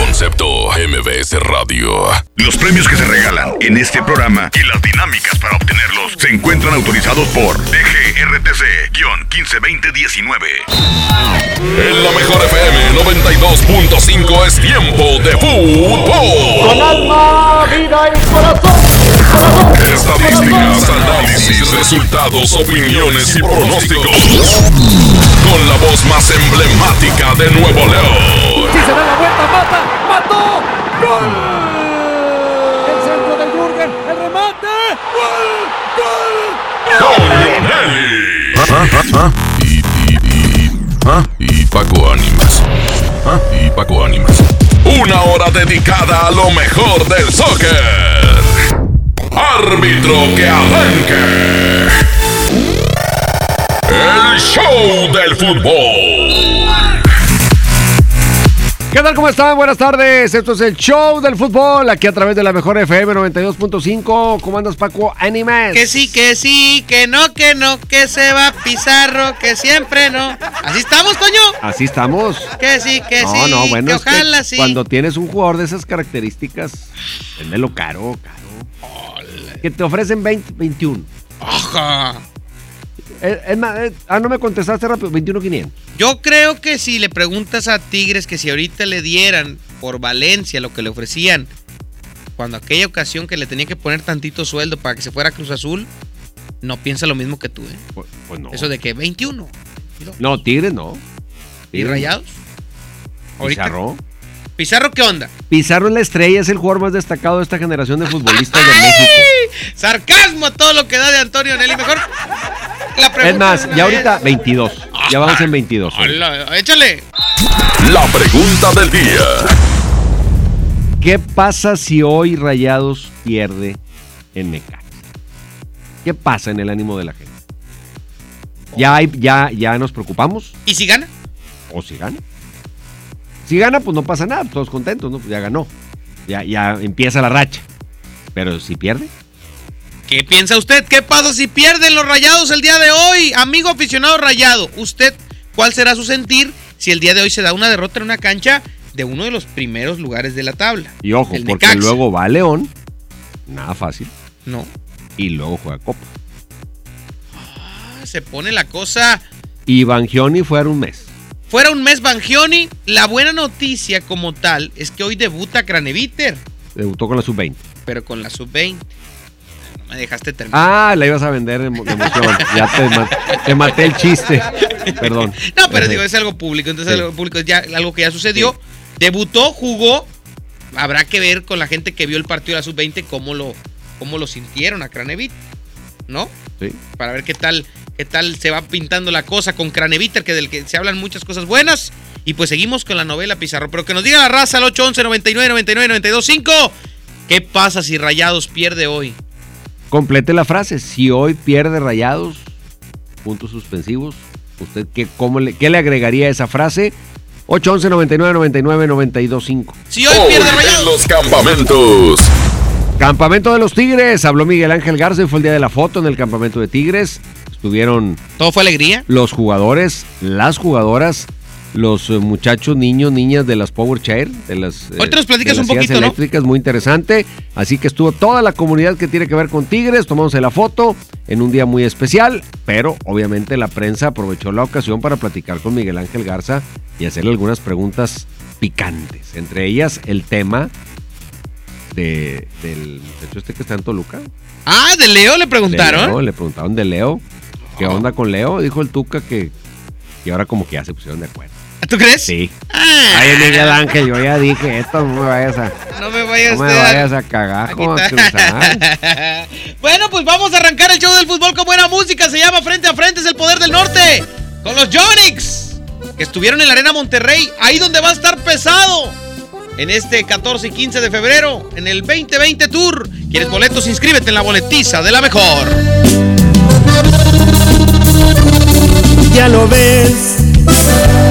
Concepto MBS Radio. Los premios que se regalan en este programa y las dinámicas para obtenerlos se encuentran autorizados por DGRTC-152019. En la mejor FM 92.5 es tiempo de fútbol. Con alma, vida y corazón. Estadísticas, análisis, resultados, opiniones y pronósticos. Con la voz más emblemática de Nuevo León. Si se da la vuelta, mata, mató. ¡Gol! El centro de Jürgen, el remate. ¡Gol! ¡Gol! Con Nelly. Y, y, y, y Paco Ánimas. Y Paco Ánimas. Una hora dedicada a lo mejor del soccer. Árbitro que arranque. El show del fútbol. ¿Qué tal? ¿Cómo están? Buenas tardes. Esto es el show del fútbol aquí a través de la mejor FM 92.5. ¿Cómo andas, Paco? Animes. Que sí, que sí, que no, que no, que se va Pizarro, que siempre no. Así estamos, coño. Así estamos. Que sí, que no, sí, no, bueno, que es que ojalá sí. Cuando tienes un jugador de esas características, véndelo caro, caro. Que te ofrecen 20, 21. Ajá. Es, más, ah, no me contestaste rápido, 21.500. Yo creo que si le preguntas a Tigres que si ahorita le dieran por Valencia lo que le ofrecían, cuando aquella ocasión que le tenía que poner tantito sueldo para que se fuera a Cruz Azul, no piensa lo mismo que tú, ¿eh? Pues, pues no. Eso de que 21. No, Tigres no. ¿Y Tigres rayados? Ahorita- Pizarro. ¿Pizarro qué onda? Pizarro es la estrella, es el jugador más destacado de esta generación de futbolistas de México. ¡Ay! Sarcasmo a todo lo que da de Antonio Nelly. Mejor la pregunta Es más, ya vez. ahorita 22. Ya vamos en 22. hoy. Hola, échale. La pregunta del día. ¿Qué pasa si hoy Rayados pierde en Necaxa? ¿Qué pasa en el ánimo de la gente? ¿Ya, hay, ya, ya nos preocupamos? ¿Y si gana? ¿O si gana? Si gana, pues no pasa nada, todos contentos, ¿no? Pues ya ganó. Ya, ya empieza la racha. Pero si pierde, ¿Qué piensa usted? ¿Qué pasa si pierden los rayados el día de hoy? Amigo aficionado rayado, ¿usted cuál será su sentir si el día de hoy se da una derrota en una cancha de uno de los primeros lugares de la tabla? y ojo, El porque Necaxa. luego va León, nada fácil, No. y luego juega Copa. Ah, Se pone la cosa. Y Bangioni fue a un mes. Fuera un mes Bangioni, la buena noticia como tal es que hoy debuta Craneviter, Debutó con la sub-20. pero con la sub-20. Me dejaste terminar. Ah, la ibas a vender de emo- de emoción. ya te, ma- te maté el chiste. Perdón. No, pero Ajá. digo, es algo público, entonces Sí. algo público es ya algo que ya sucedió. Debutó, jugó. Habrá que ver con la gente que vio el partido de la sub-20 cómo lo, cómo lo sintieron a Cranevit, ¿no? Sí. Para ver qué tal, qué tal se va pintando la cosa con Craneviter, que del que se hablan muchas cosas buenas. Y pues seguimos con la novela Pizarro. Pero que nos diga la raza al 811 99 99 92 5. ¿Qué pasa si Rayados pierde hoy? Complete la frase. Si hoy pierde rayados, puntos suspensivos, ¿usted qué, cómo le, qué le agregaría a esa frase? 811 99 99 92 5. Si hoy Hoy pierde en Rayados. los campamentos. Campamento de los Tigres. Habló Miguel Ángel Garza. y Fue el día de la foto en el campamento de Tigres. Estuvieron Todo fue alegría. los jugadores, las jugadoras, los eh, muchachos, niños, niñas de las Power Chair, de las, eh, Ahorita nos platicas de las un poquito, sillas ¿no? eléctricas, muy interesante. Así que estuvo toda la comunidad que tiene que ver con Tigres, tomamos la foto en un día muy especial, pero obviamente la prensa aprovechó la ocasión para platicar con Miguel Ángel Garza y hacerle algunas preguntas picantes, entre ellas el tema de, del muchacho este que está en Toluca. Ah, de Leo le preguntaron. Leo, le preguntaron de Leo. ¿Qué onda con Leo? Dijo el Tuca que. Y ahora como que ya se pusieron de acuerdo. ¿Tú crees? Sí. Ah, Ay, Miguel Ángel, yo ya dije, esto no me vayas a. no me vayas No me a- vayas a cagar, a a bueno, pues vamos a arrancar el show del fútbol con buena música. Se llama Frente los Jonix, que estuvieron en la Arena Monterrey, ahí donde va a estar pesado. En este 14 y 15 de febrero, en el 2020 Tour. ¿Quieres boletos? Inscríbete en la boletiza de la mejor. Ya lo ves,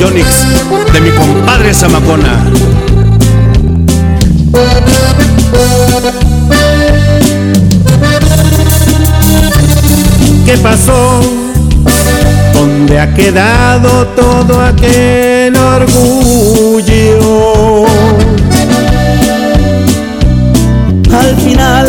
Yonix de mi compadre Zamacona. ¿Qué pasó? ¿Dónde ha quedado todo aquel orgullo? Al final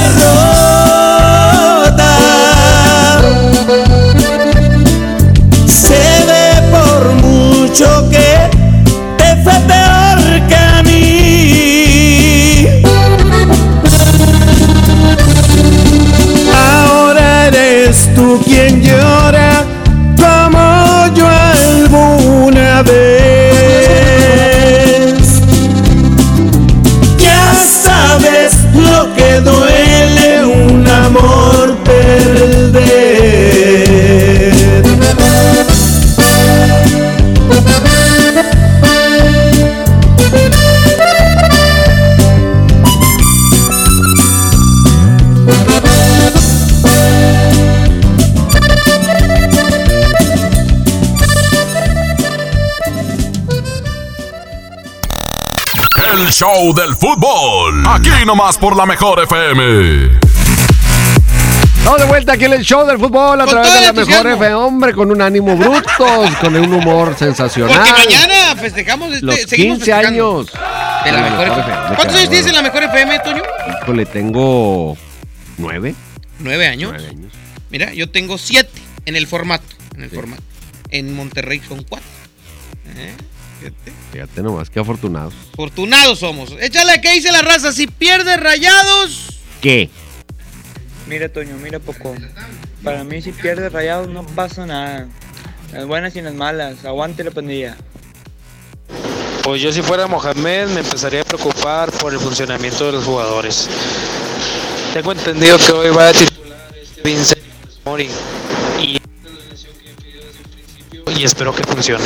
Show del fútbol. Aquí nomás por la mejor FM. Estamos de vuelta aquí en el show del fútbol a Con través de la mejor entusiasmo. F, hombre, con un ánimo brutos, con un humor sensacional. Porque mañana festejamos este, Los seguimos 15 festejando. años De la mejor FM. ¿Cuántos años tienes en la mejor FM, Toño? Híjole, tengo nueve. Nueve años. Nueve años. Mira, yo tengo siete en el formato. En el formato. En Monterrey son cuatro. ¿Eh? Fíjate. Fíjate nomás, qué afortunados. Afortunados somos. Échale, ¿qué dice la raza? Si pierde rayados. ¿Qué? Mira, Toño, mira poco. Para mí, si pierdes rayados, no pasa nada. Las buenas y las malas. Aguante la pandilla. Pues yo si fuera Mohamed me empezaría a preocupar por el funcionamiento de los jugadores. Tengo entendido que hoy va a titular este Vincent Mori y y espero que funcione.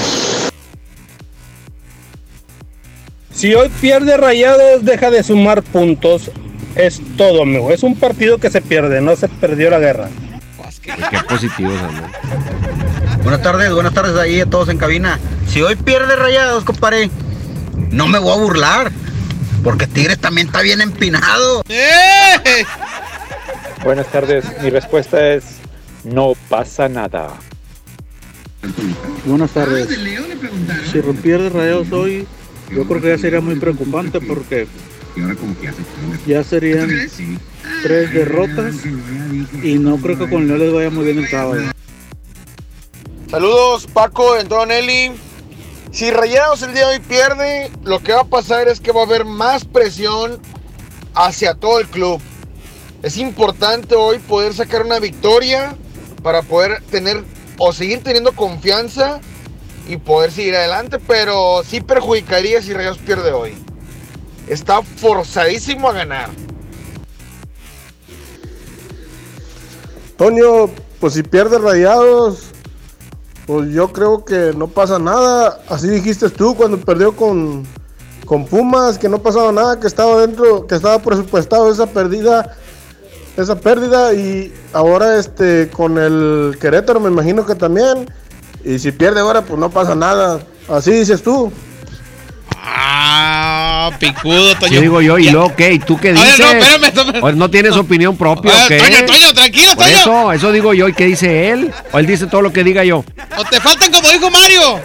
Si hoy pierde Rayados, deja de sumar puntos. Es todo, amigo. Es un partido que se pierde, no se perdió la guerra. Qué positivos, amigo. Buenas tardes, buenas tardes ahí a todos en cabina. Si hoy pierde Rayados, compadre, no me voy a burlar. Porque Tigres también está bien empinado. Buenas tardes, mi respuesta es no pasa nada. Buenas tardes. Si rompiera Rayados hoy, yo creo que ya sería muy preocupante porque Ya serían tres derrotas y no creo que con León les vaya muy bien el sábado. Saludos, Paco, entró Nelly. Si Rayados el día de hoy pierde, lo que va a pasar es que va a haber más presión hacia todo el club. Es importante hoy poder sacar una victoria para poder tener o seguir teniendo confianza y poder seguir adelante, pero sí perjudicaría si Rayados pierde hoy. Está forzadísimo a ganar. Toño, pues si pierde rayados, pues yo creo que no pasa nada. Así dijiste tú cuando perdió con, con Pumas, que no pasaba nada, que estaba dentro, que estaba presupuestado esa pérdida, esa pérdida, y ahora este con el Querétaro me imagino que también. Y si pierde ahora, pues no pasa nada. Así dices tú. Ah, picudo, Toño. Sí, digo yo, y Ya- luego, ok, ¿tú qué dices? no, espérame, espérame. Pues no tienes opinión propia, A ¿o ver, qué? Toño, Toño, tranquilo, Por Toño. eso, eso digo yo, ¿y qué dice él? O él dice todo lo que diga yo. O te faltan como dijo Mario.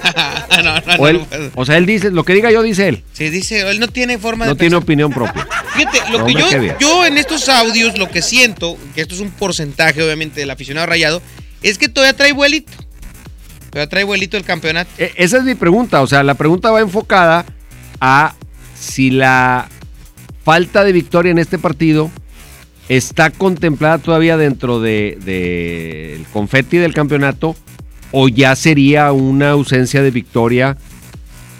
no, no, O, no, él, no puedo. o sea, él dice, lo que diga yo, dice él. Sí, dice, él no tiene forma de No tiene pensar. opinión propia. Fíjate, lo No, que qué yo, yo en estos audios, lo que siento, que esto es un porcentaje, obviamente, del aficionado rayado, es que todavía trae vuelito. Todavía trae vuelito el campeonato. E- Esa es mi pregunta. O sea, la pregunta va enfocada a si la falta de victoria en este partido está contemplada todavía dentro del de, el confeti del campeonato o ya sería una ausencia de victoria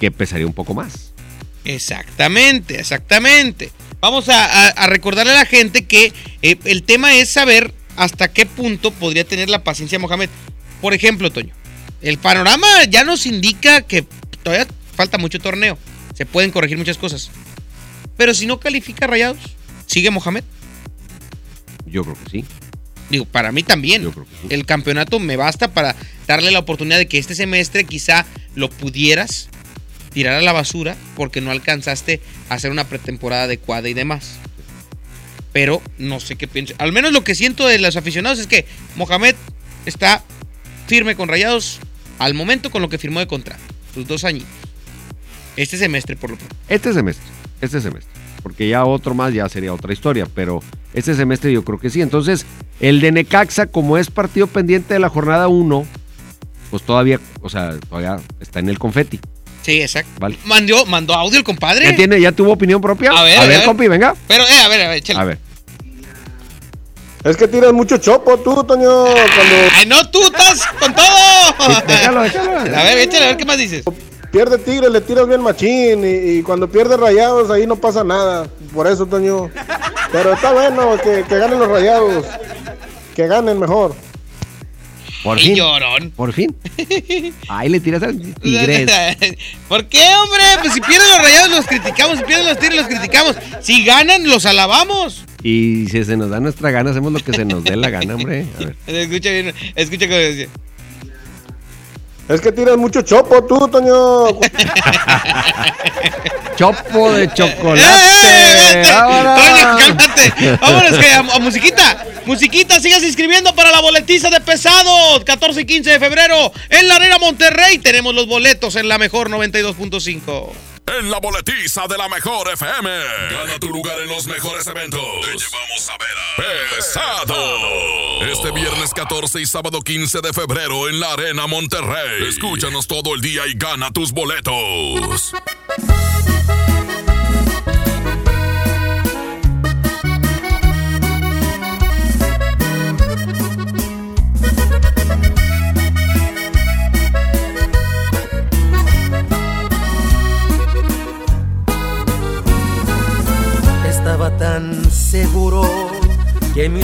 que pesaría un poco más. Exactamente, exactamente. Vamos a, a- a recordarle a la gente que eh, el tema es saber hasta qué punto podría tener la paciencia Mohamed. Por ejemplo, Toño, el panorama ya nos indica que todavía falta mucho torneo. Se pueden corregir muchas cosas. Pero si no califica Rayados, ¿sigue Mohamed? Yo creo que sí. Digo, para mí también. El campeonato me basta para darle la oportunidad de que este semestre quizá lo pudieras tirar a la basura porque no alcanzaste a hacer una pretemporada adecuada y demás. Pero no sé qué pienso. Al menos lo que siento de los aficionados es que Mohamed está firme con Rayados al momento con lo que firmó de contrato. Sus dos años. Este semestre, por lo pronto. Este semestre, este semestre. Porque ya otro más ya sería otra historia, pero este semestre yo creo que sí. Entonces, el de Necaxa, como es partido pendiente de la jornada 1, pues todavía, o sea, todavía está en el confeti. Sí, exacto. Vale. Mandó, mandó audio el compadre. ¿Ya, tiene, ¿Ya tuvo opinión propia? A ver, a a ver, compi, venga. Pero, eh, a ver, a ver, échale. A ver. Es que tiras mucho chopo tú, Toño. Cuando ¡Ay, no, tú estás con todo! Déjalo, déjalo. A ver, échale, a ver qué más dices. pierde Tigre, le tiras bien machín. Y, y cuando pierde rayados, ahí no pasa nada. Por eso, Toño. Pero está bueno que, que ganen los rayados. Que ganen mejor. Por ¡Qué fin. llorón! Por fin. Ahí le tiras al Tigres. ¿Por qué, hombre? Pues si pierden los rayados los criticamos, si pierden los tigres los criticamos. Si ganan, los alabamos. Y si se nos da nuestra gana, hacemos lo que se nos dé la gana, hombre. A ver. Escucha bien, escucha cómo decía. Es que tiras mucho chopo tú, Toño. Chopo de ¡Eh, chocolate. ¡Vámonos! Toño, cálmate. Vámonos que a, a musiquita. Musiquita, sigas inscribiendo para la boletiza de pesados. 14 y 15 de febrero en la Arena Monterrey. Tenemos los boletos en la mejor 92.5. En la boletiza de la mejor FM. Gana tu lugar en los mejores eventos. Te llevamos a ver a Pesado. Este viernes 14 y sábado 15 de febrero en la Arena Monterrey. Escúchanos todo el día y gana tus boletos.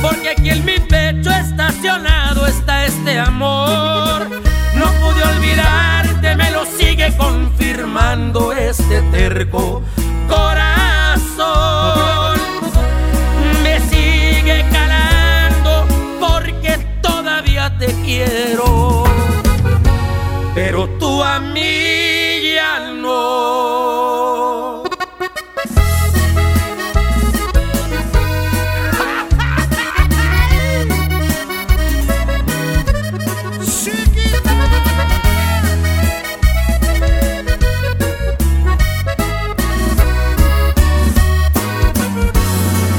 porque aquí en mi pecho estacionado está este amor. No pude olvidarte, me lo sigue confirmando este terco corazón. Me sigue calando porque todavía te quiero.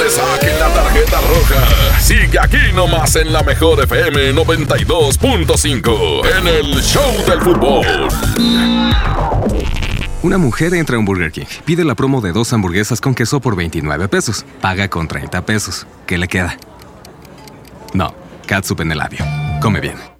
te saquen la tarjeta roja. Sigue aquí nomás en la mejor FM 92.5 en el Show del Fútbol. Una mujer entra a un Burger King, pide la promo de dos hamburguesas con queso por 29 pesos, paga con 30 pesos. ¿Qué le queda? No, catsup en el labio. Come bien.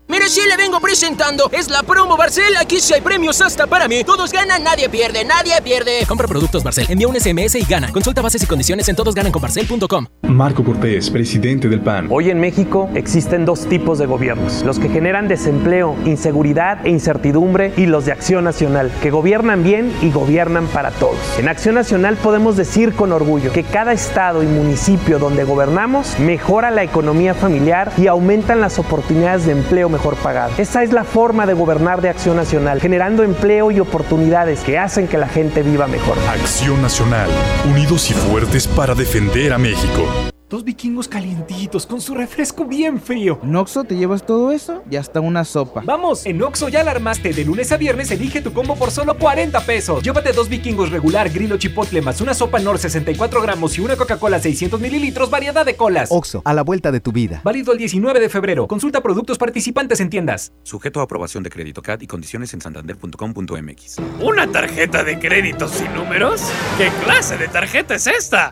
Mire, sí le vengo presentando. Es la promo Barcel. Aquí sí hay premios hasta para mí. Todos ganan, nadie pierde, nadie pierde. Compra productos Barcel, envía un SMS y gana. Consulta bases y condiciones en todosgananconbarcel.com. Marco Cortés, presidente del PAN. Hoy en México existen dos tipos de gobiernos, los que generan desempleo, inseguridad e incertidumbre y los de Acción Nacional, que gobiernan bien y gobiernan para todos. En Acción Nacional podemos decir con orgullo que cada estado y municipio donde gobernamos mejora la economía familiar y aumentan las oportunidades de empleo mejor pagado. Esa es la forma de gobernar de Acción Nacional, generando empleo y oportunidades que hacen que la gente viva mejor. Acción Nacional, unidos y fuertes para defender a México. Dos vikingos calientitos con su refresco bien frío. ¿En te llevas todo eso? Y hasta una sopa. Vamos, en Oxxo ya la armaste. De lunes a viernes elige tu combo por solo 40 pesos. Llévate dos vikingos regular, grillo chipotle más una sopa Nor 64 gramos y una Coca-Cola 600 mililitros, variedad de colas. Oxxo, a la vuelta de tu vida. Válido el 19 de febrero. Consulta productos participantes en tiendas. Sujeto a aprobación de crédito CAT y condiciones en santander.com.mx. ¿Una tarjeta de crédito sin números? ¿Qué clase de tarjeta es esta?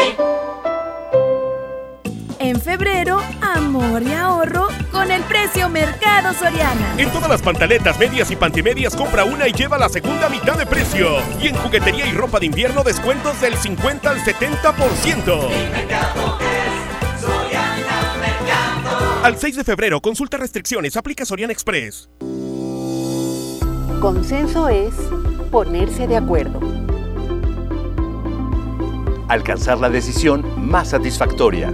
En febrero, amor y ahorro con el precio Mercado Soriana. En todas las pantaletas, medias y pantimedias, compra una y lleva la segunda mitad de precio. Y en juguetería y ropa de invierno, descuentos del 50 al 70%. Al 6 de febrero, consulta restricciones, aplica Soriana Express. Consenso es ponerse de acuerdo. Alcanzar la decisión más satisfactoria.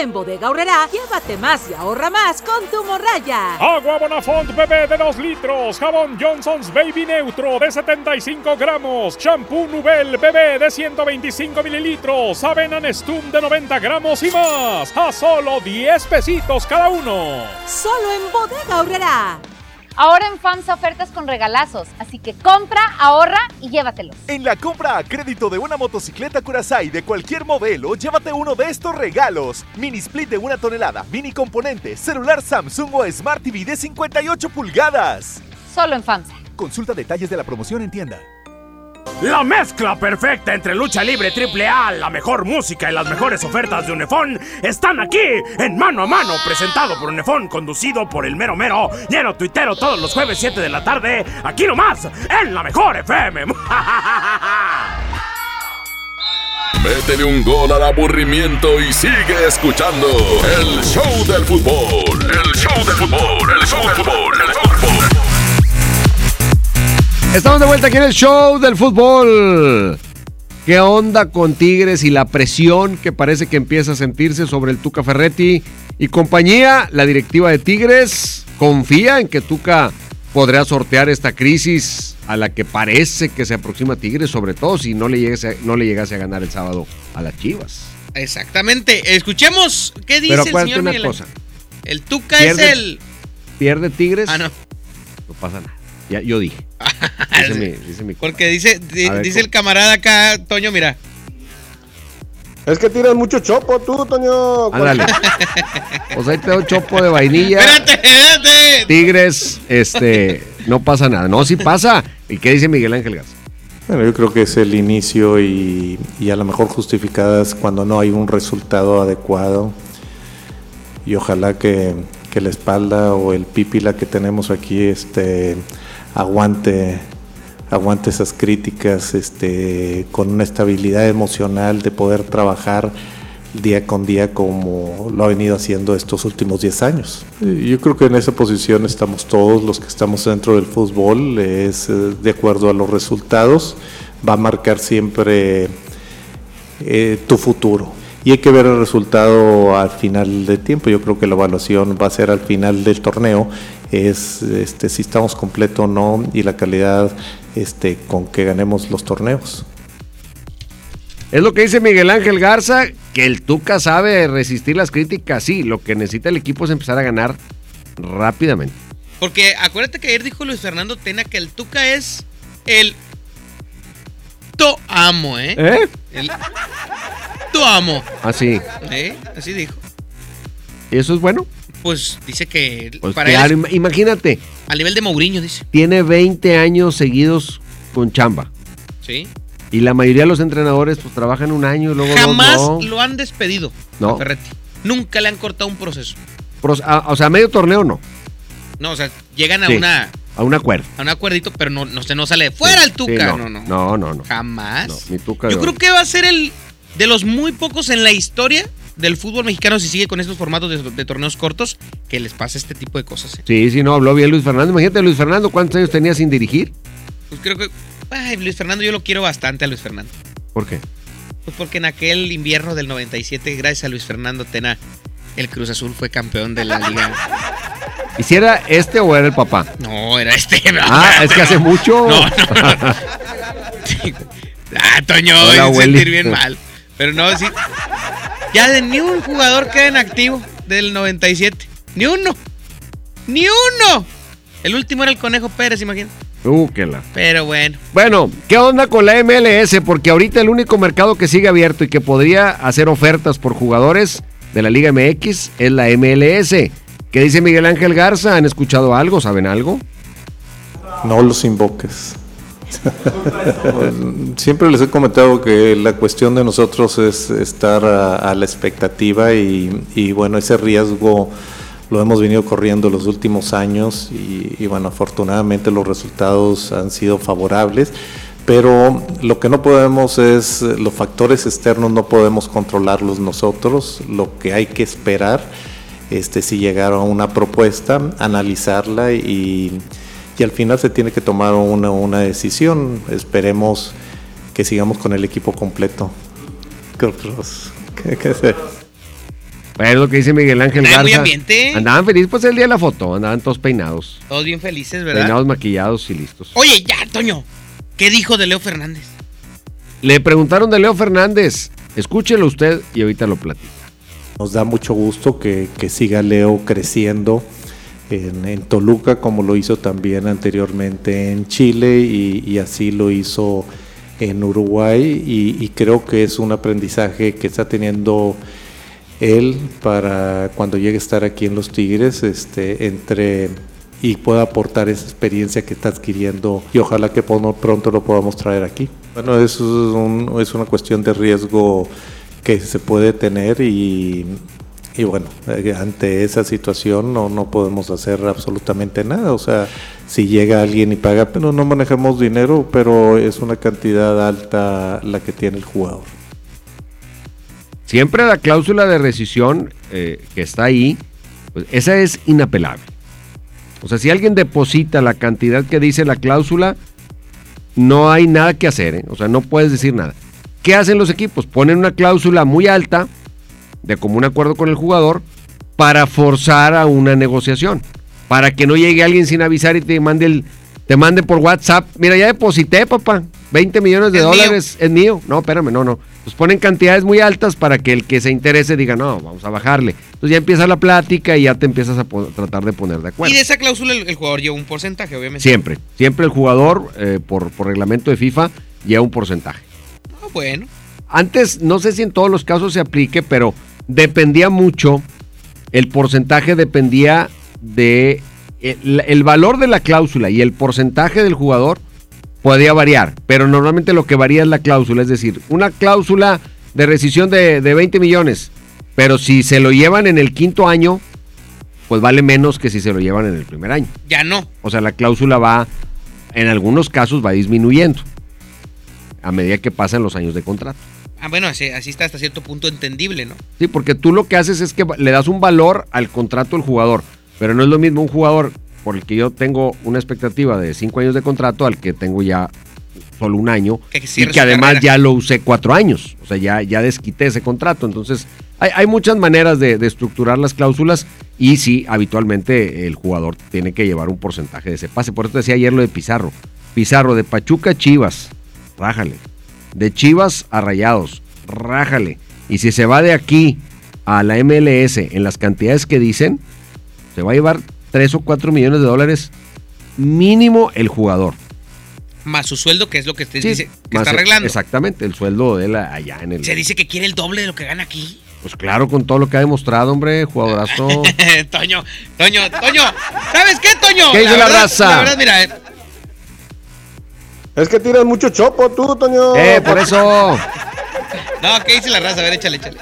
Ahora en Bodega Aurrera, llévate más y ahorra más con tu morraya. Agua Bonafont bebé de 2 litros, jabón Johnson's Baby Neutro de 75 gramos, shampoo Nubel bebé de 125 mililitros, avena Nestum de 90 gramos y más, a solo 10 pesitos cada uno. Solo en Bodega Aurrera. Ahora en FAMSA ofertas con regalazos, así que compra, ahorra y llévatelos. En la compra a crédito de una motocicleta Curaçao de cualquier modelo, llévate uno de estos regalos. Mini split de una tonelada, mini componente, celular Samsung o Smart TV de 58 pulgadas. Solo en FAMSA. Consulta detalles de la promoción en tienda. La mezcla perfecta entre lucha libre triple A, la mejor música y las mejores ofertas de Unefón están aquí en Mano a Mano, presentado por Unefón, conducido por el mero mero, lleno tuitero todos los jueves 7 de la tarde, aquí nomás, en la mejor FM. Métele un gol al aburrimiento y sigue escuchando el show del fútbol. El show del fútbol, el show del fútbol, el show del fútbol. Estamos de vuelta aquí en el show del fútbol. ¿Qué onda con Tigres y la presión que parece que empieza a sentirse sobre el Tuca Ferretti y compañía? La directiva de Tigres confía en que Tuca podrá sortear esta crisis a la que parece que se aproxima Tigres, sobre todo si no le llegase, no le llegase a ganar el sábado a las Chivas. Exactamente. Escuchemos qué dice Pero el señor una Miguel cosa. El Tuca Pierde- es el. ¿Pierde Tigres? Ah, no. No pasa nada. Ya, yo dije. Dice mi- dice mi- Porque dice, di- A ver, dice el camarada acá, Toño, mira. Es que tiras mucho chopo tú, Toño. Ándale. Pues ahí te doy chopo de vainilla. Espérate, espérate. Tigres, este, no pasa nada. No, sí pasa. ¿Y qué dice Miguel Ángel Garza? Bueno, yo creo que es el inicio y, y a lo mejor justificadas cuando no hay un resultado adecuado. Y ojalá que, que la espalda o el pípila que tenemos aquí este, aguante, aguante esas críticas este, con una estabilidad emocional de poder trabajar día con día como lo ha venido haciendo estos últimos 10 años. Yo creo que en esa posición estamos todos los que estamos dentro del fútbol, es eh, de acuerdo a los resultados, va a marcar siempre eh, tu futuro. Y hay que ver el resultado al final del tiempo. Yo creo que la evaluación va a ser al final del torneo, es este, si estamos completos o no y la calidad este, con que ganemos los torneos. Es lo que dice Miguel Ángel Garza, que el Tuca sabe resistir las críticas. Sí, lo que necesita el equipo es empezar a ganar rápidamente. Porque acuérdate que ayer dijo Luis Fernando Tena que el Tuca es el to amo, ¿eh? ¿Eh? El to amo. Así. ¿Eh? Así dijo. ¿Y eso es bueno? Pues dice que Pues para claro, él im- imagínate, al nivel de Mourinho, dice. tiene 20 años seguidos con chamba. Sí. Y la mayoría de los entrenadores pues trabajan un año y luego Jamás no. lo han despedido No. a Ferretti. Nunca le han cortado un proceso. A- o sea, medio torneo no. No, o sea, llegan a Sí, una A un acuerdo. a un acuerdito, pero no, no se no sale de fuera el Sí, Tuca. no, no, no, no, no, no. Jamás. No, mi Tuca Yo creo que va a ser el de los muy pocos en la historia del fútbol mexicano si sigue con estos formatos de, de torneos cortos que les pasa este tipo de cosas. ¿eh? Sí, sí, no, habló bien Luis Fernando. Imagínate, Luis Fernando, ¿cuántos años tenía sin dirigir? Pues creo que ay, Luis Fernando yo lo quiero bastante a Luis Fernando. ¿Por qué? Pues porque en aquel invierno del 97 gracias a Luis Fernando Tena el Cruz Azul fue campeón de la liga. ¿Y si era este o era el papá? No, era este. Ah, es que hace mucho. No, no, no. Ah, Toño, Hola, voy a sentir bien mal. Pero no, sí. Ya de ni un jugador queda en activo del 97. Ni uno. Ni uno. El último era el Conejo Pérez, imagínate. Uh, qué la. Pero bueno. Bueno, ¿qué onda con la MLS? Porque ahorita el único mercado que sigue abierto y que podría hacer ofertas por jugadores de la Liga MX es la MLS. ¿Qué dice Miguel Ángel Garza? ¿Han escuchado algo? ¿Saben algo? No los invoques. Siempre les he comentado que la cuestión de nosotros es estar a, la expectativa y, bueno, ese riesgo lo hemos venido corriendo los últimos años y, y bueno, afortunadamente los resultados han sido favorables. Pero lo que no podemos es, los factores externos no podemos controlarlos nosotros, lo que hay que esperar, este, si llegar a una propuesta, analizarla y, y al final se tiene que tomar una, una decisión. Esperemos que sigamos con el equipo completo. ¿Qué. Pero es lo que dice Miguel Ángel muy ambiente. Andaban felices, pues el día de la foto. Andaban todos peinados. Todos bien felices, ¿verdad? Peinados, maquillados y listos. Oye, ya, Toño. ¿Qué dijo de Leo Fernández? Le preguntaron de Leo Fernández. Escúchelo usted y ahorita lo platica. Nos da mucho gusto que, que siga Leo creciendo en, en Toluca como lo hizo también anteriormente en Chile y, y así lo hizo en Uruguay y, y creo que es un aprendizaje que está teniendo él para cuando llegue a estar aquí en los Tigres este, entre y pueda aportar esa experiencia que está adquiriendo y ojalá que pronto lo podamos traer aquí. Bueno, eso es, un- es una cuestión de riesgo que se puede tener y, y bueno, eh, ante esa situación no, no podemos hacer absolutamente nada. O sea, si llega alguien y paga, pero no manejamos dinero, pero es una cantidad alta la que tiene el jugador. Siempre la cláusula de rescisión eh, que está ahí, pues esa es inapelable. O sea, si alguien deposita la cantidad que dice la cláusula, no hay nada que hacer. ¿eh? O sea, no puedes decir nada. ¿Qué hacen los equipos? Ponen una cláusula muy alta, de común acuerdo con el jugador, para forzar a una negociación. Para que no llegue alguien sin avisar y te mande, el, te mande por WhatsApp. Mira, ya deposité, papá. 20 millones de Es mío. dólares es mío. No, espérame, no, no. Pues ponen cantidades muy altas para que el que se interese diga, no, vamos a bajarle. Entonces ya empieza la plática y ya te empiezas a tratar de poner de acuerdo. Y de esa cláusula el, el jugador lleva un porcentaje, obviamente. Siempre, siempre el jugador, eh, por, por reglamento de FIFA, lleva un porcentaje. Ah, bueno. Antes, no sé si en todos los casos se aplique, pero dependía mucho, el porcentaje dependía de el, el valor de la cláusula y el porcentaje del jugador podía variar, pero normalmente lo que varía es la cláusula, es decir, una cláusula de rescisión de, de 20 millones, pero si se lo llevan en el quinto año, pues vale menos que si se lo llevan en el primer año. Ya no. O sea, la cláusula va, en algunos casos va disminuyendo a medida que pasan los años de contrato. Ah, bueno, así, así está hasta cierto punto entendible, ¿no? Sí, porque tú lo que haces es que le das un valor al contrato del jugador, pero no es lo mismo un jugador por el que yo tengo una expectativa de cinco años de contrato al que tengo ya solo un año Que y que además carrera. ya lo usé cuatro años, o sea, ya, ya desquité ese contrato. Entonces, hay, hay muchas maneras de, de estructurar las cláusulas y sí, habitualmente el jugador tiene que llevar un porcentaje de ese pase. Por eso te decía ayer lo de Pizarro. Pizarro de Pachuca Chivas, rájale. De Chivas a Rayados, rájale. Y si se va de aquí a la MLS en las cantidades que dicen, se va a llevar 3 o 4 millones de dólares mínimo el jugador. Más su sueldo, que es lo que usted Sí, dice que está arreglando. Exactamente, el sueldo de él allá en el... Se dice que quiere el doble de lo que gana aquí. Pues claro, con todo lo que ha demostrado, hombre, jugadorazo. Toño, Toño, Toño. ¿Sabes qué, Toño? ¿Qué dice la verdad- raza? La verdad, mira, eh, Es que tiras mucho chopo tú, Toño. eh, por eso. no, ¿qué dice la raza? A ver, échale, échale.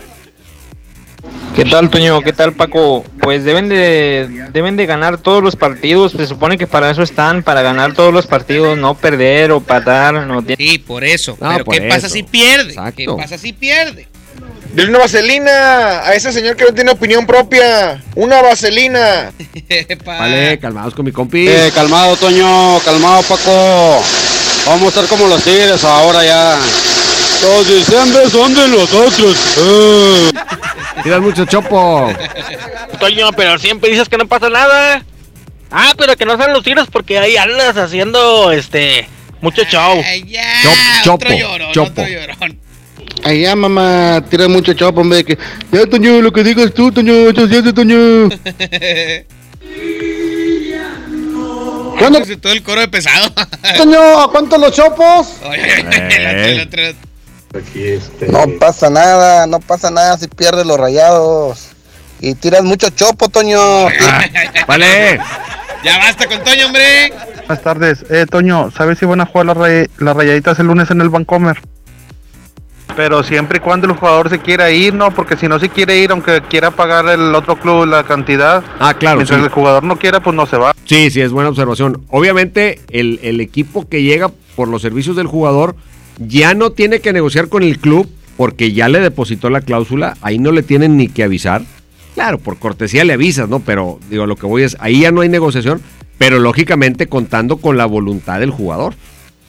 ¿Qué tal, Toño? ¿Qué tal, Paco? Pues deben de deben de ganar todos los partidos. Se supone que para eso están, para ganar todos los partidos, no perder o patar. No tiene- Sí, por eso. No, Pero por ¿qué pasa si pierde? ¿Qué pasa si pierde? Dile una vaselina a ese señor que no tiene opinión propia. Una vaselina. Vale, calmados con mi compi. Eh, calmado, Toño, calmado, Paco. Vamos a estar como los tigres ahora ya. Los diciembre son de nosotros. Eh. Tiras mucho chopo. Toño, pero siempre dices que no pasa nada. Ah, pero que no sean los tiros porque ahí andas haciendo este mucho show. chopo, chopo. Allá, mamá, tira mucho chopo, hombre. Que... Ya, Toño, lo que digas tú, Toño, eso sí hace, Toño. ¿Qué onda? Todo el coro de pesado. Toño, ¿a cuánto los chopos? No pasa nada, no pasa nada si pierdes los rayados. Y tiras mucho chopo, Toño. Vale. Ya basta con Toño, hombre. Buenas tardes. Eh, Toño, ¿sabes si van a jugar las, ray- las rayaditas el lunes en el Vancomer? Pero siempre y cuando el jugador se quiera ir, ¿no? Porque si no se quiere ir, aunque quiera pagar el otro club la cantidad, Ah, claro. mientras sí. el jugador no quiera, pues no se va. Sí, sí, es buena observación. Obviamente, el, el equipo que llega por los servicios del jugador ya no tiene que negociar con el club porque ya le depositó la cláusula, ahí no le tienen ni que avisar. Claro, por cortesía le avisas, ¿no? Pero digo, lo que voy es, ahí ya no hay negociación, pero lógicamente contando con la voluntad del jugador.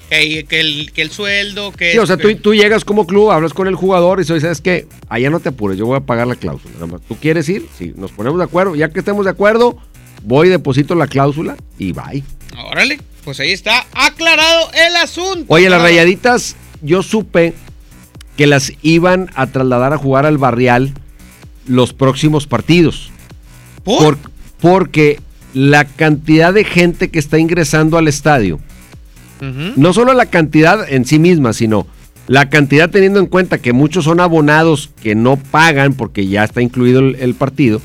Que, que el, que el sueldo, que... Sí, o sea, tú, tú llegas como club, hablas con el jugador y dices, ¿sabes qué? Allá no te apures, yo voy a pagar la cláusula. Nada más. ¿Tú quieres ir? Sí, nos ponemos de acuerdo. Ya que estemos de acuerdo, voy, deposito la cláusula y bye. Órale, pues ahí está aclarado el asunto. Oye, las rayaditas, yo supe que las iban a trasladar a jugar al barrial los próximos partidos. ¿Por? porque la cantidad de gente que está ingresando al estadio, No solo la cantidad en sí misma, sino la cantidad teniendo en cuenta que muchos son abonados que no pagan porque ya está incluido el, el partido,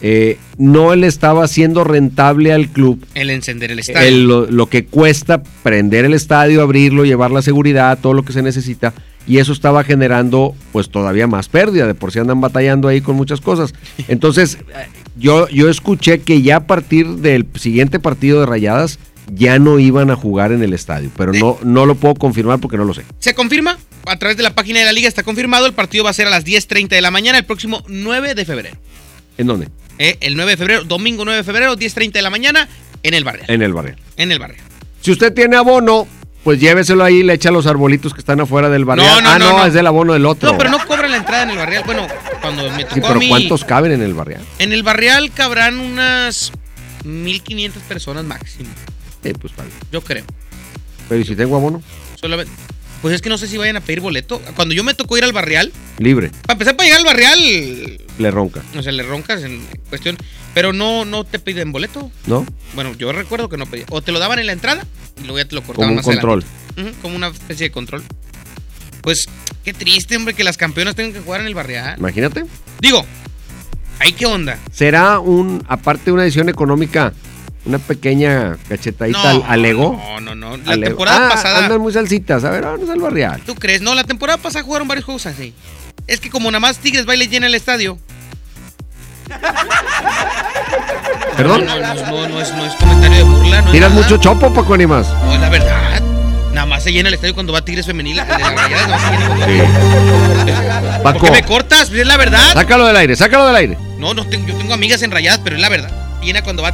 eh, no le estaba haciendo rentable al club El encender el estadio. el- lo, lo que cuesta prender el estadio, abrirlo, llevar la seguridad, todo lo que se necesita. Y eso estaba generando pues todavía más pérdida, de por si andan batallando ahí con muchas cosas. Entonces, eh, yo, yo escuché que ya a partir del siguiente partido de Rayadas ya no iban a jugar en el estadio, pero no, no lo puedo confirmar porque no lo sé. Se confirma a través de la página de la liga, está confirmado. El partido va a ser a las 10.30 de la mañana el próximo 9 de febrero. ¿En dónde? Eh, el 9 de febrero, domingo 9 de febrero, 10.30 de la mañana en el barrio. En el barrio. En el barrio. Si usted tiene abono, pues lléveselo ahí, le echa los arbolitos que están afuera del barrio. No, no, ah, no, no, es del abono del otro. No, pero no cobran la entrada en el barrial. Bueno, cuando me tocó Sí, a pero mí. ¿cuántos caben en el barrio? En el barrial cabrán unas 1.500 personas máximo. Eh, pues vale. Yo creo. Pero ¿y si tengo abono? Solamente. Pues es que no sé si vayan a pedir boleto. Cuando yo me tocó ir al barrial, Libre, para empezar para llegar al barrial, le ronca, o sea, le roncas en cuestión, pero no no te piden boleto. ¿no? Bueno, yo recuerdo que no pedía. O te lo daban en la entrada y luego ya te lo Como cortaban un más control. como una especie de control. Pues qué triste, hombre, que las campeonas tengan que jugar en el barrial. Imagínate. Digo, ¿ahí qué onda? ¿Será un, aparte de una edición económica, una pequeña cachetadita No, al, ego? No, no, no. La Al ego. temporada Ah, pasada. Andan muy salsitas. A ver, vamos al barrial. ¿Tú crees? No, la temporada pasada jugaron varios juegos así. Es que como nada más Tigres baile llena el estadio. ¿Perdón? No, no, no, no es, no es comentario de burla, no Tiras mucho chopo, Paco Animas. No, es la verdad. Nada más se llena el estadio cuando va Tigres femenil. La se llena cuando- Paco. ¿Por qué me cortas? Es la verdad. Sácalo del aire, sácalo del aire. No, no tengo, yo tengo amigas en Rayadas, pero es la verdad. Llena cuando va.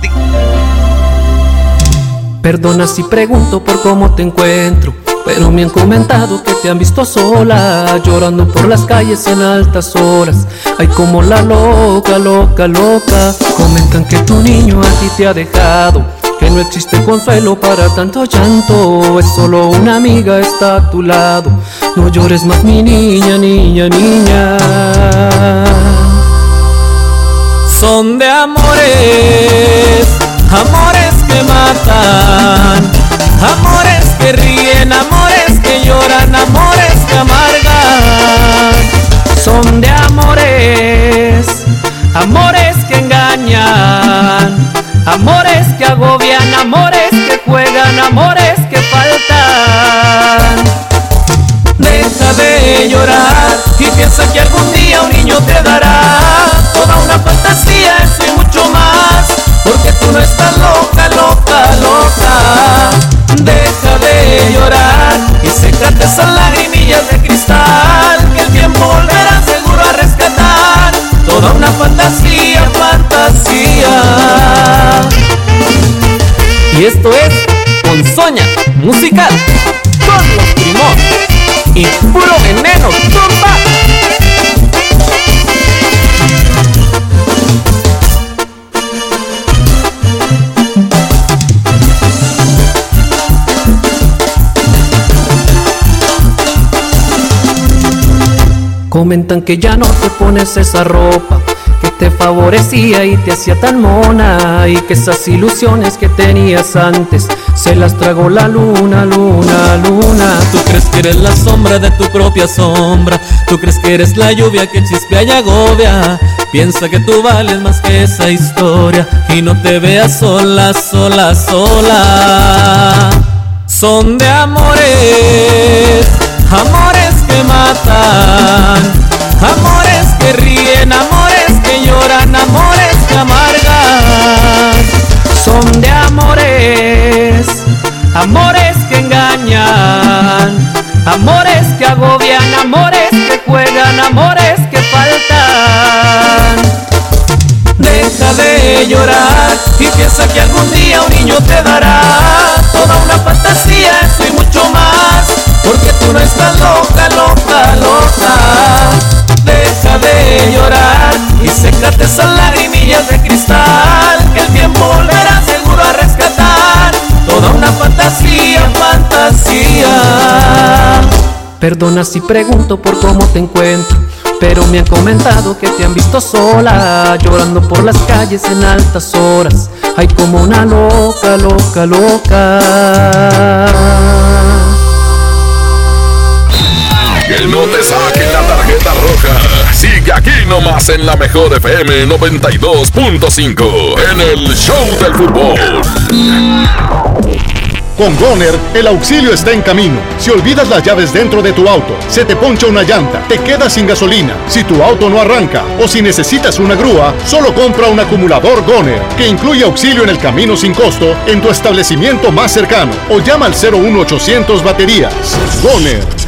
Perdona si pregunto por cómo te encuentro, pero me han comentado que te han visto sola, llorando por las calles en altas horas. Ay, como la loca, loca, loca. Comentan que tu niño a ti te ha dejado, que no existe consuelo para tanto llanto. Es solo una amiga, está a tu lado. No llores más, mi niña, niña, niña. Son de amores, amores que matan, amores que ríen, amores que lloran, amores que amargan. Son de amores, amores que engañan, amores que agobian, amores que juegan, amores que faltan. Deja de llorar y piensa que algún día un niño te dará toda una fantasía, eso y mucho más. Porque tú no estás loca, loca, loca. Deja de llorar y sécate esas lagrimillas de cristal. Que el tiempo volverá seguro a rescatar toda una fantasía, fantasía. Y esto es Ponzoña Musical con los primos y puro veneno. Comentan que ya no te pones esa ropa que te favorecía y te hacía tan mona y que esas ilusiones que tenías antes se las tragó la luna, luna, luna. Tú crees que eres la sombra de tu propia sombra, tú crees que eres la lluvia que chispea y agobia. Piensa que tú vales más que esa historia y no te veas sola, sola, sola. Son de amores, amores amores que ríen, amores que lloran, amores que amargan. Son de amores, amores que engañan, amores que agobian, amores que juegan, amores que faltan. Deja de llorar y piensa que algún día un niño te dará toda una fantasía, eso y mucho más. Tú no estás loca, loca, loca. Deja de llorar y sécate esas lagrimillas de cristal. Que el tiempo volverá seguro a rescatar toda una fantasía, fantasía. Perdona si pregunto por cómo te encuentro, pero me han comentado que te han visto sola, llorando por las calles en altas horas. Ay, como una loca, loca, loca. No te saquen la tarjeta roja. Sigue aquí nomás en la mejor FM 92.5 en el Show del Fútbol. Con Goner, el auxilio está en camino. Si olvidas las llaves dentro de tu auto, se te poncha una llanta, te quedas sin gasolina, si tu auto no arranca o si necesitas una grúa, solo compra un acumulador Goner, que incluye auxilio en el camino sin costo en tu establecimiento más cercano o llama al 01800 baterías. Goner,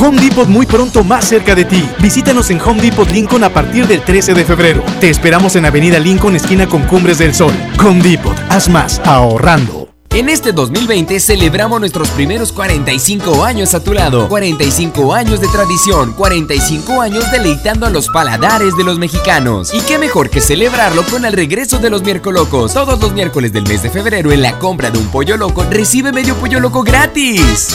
Home Depot muy pronto más cerca de ti. Visítanos en Home Depot Lincoln a partir del 13 de febrero. Te esperamos en Avenida Lincoln, esquina con Cumbres del Sol. Home Depot, haz más ahorrando. En este 2020 celebramos nuestros primeros 45 años a tu lado. 45 años de tradición, 45 años deleitando a los paladares de los mexicanos. Y qué mejor que celebrarlo con el regreso de los miércolocos. Todos los miércoles del mes de febrero en la compra de un pollo loco recibe medio pollo loco gratis.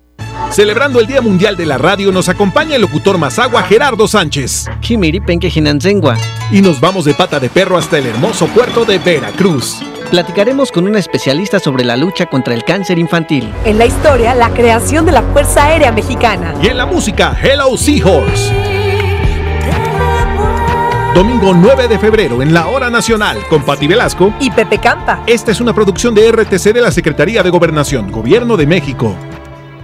Celebrando el Día Mundial de la Radio, nos acompaña el locutor Mazagua Gerardo Sánchez. Y nos vamos de pata de perro hasta el hermoso puerto de Veracruz. Platicaremos con una especialista sobre la lucha contra el cáncer infantil. En la historia, la creación de la Fuerza Aérea Mexicana. Y en la música, Hello Seahorse. Domingo 9 de febrero en la Hora Nacional con Pati Velasco y Pepe Campa. Esta es una producción de RTC de la Secretaría de Gobernación, Gobierno de México.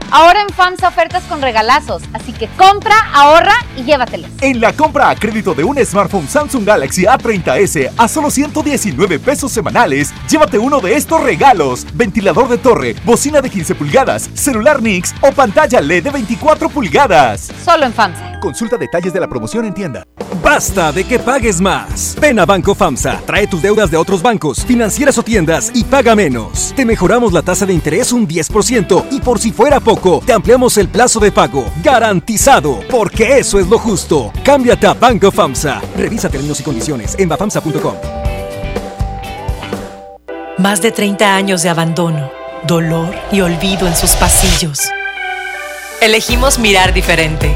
Ahora en FAMSA ofertas con regalazos, así que compra, ahorra y llévatelos. En la compra a crédito de un smartphone Samsung Galaxy A30s a solo 119 pesos semanales, llévate uno de estos regalos: ventilador de torre, bocina de 15 pulgadas, celular Nix o pantalla LED de 24 pulgadas. Solo en FAMSA. Consulta detalles de la promoción en tienda. Basta de que pagues más. Ven a Banco FAMSA, trae tus deudas de otros bancos, financieras o tiendas y paga menos. Te mejoramos la tasa de interés un 10% y por si fuera poco, te ampliamos el plazo de pago. Garantizado, porque eso es lo justo. Cámbiate a Banco FAMSA. Revisa términos y condiciones en bafamsa.com. Más de 30 años de abandono, dolor y olvido en sus pasillos. Elegimos mirar diferente,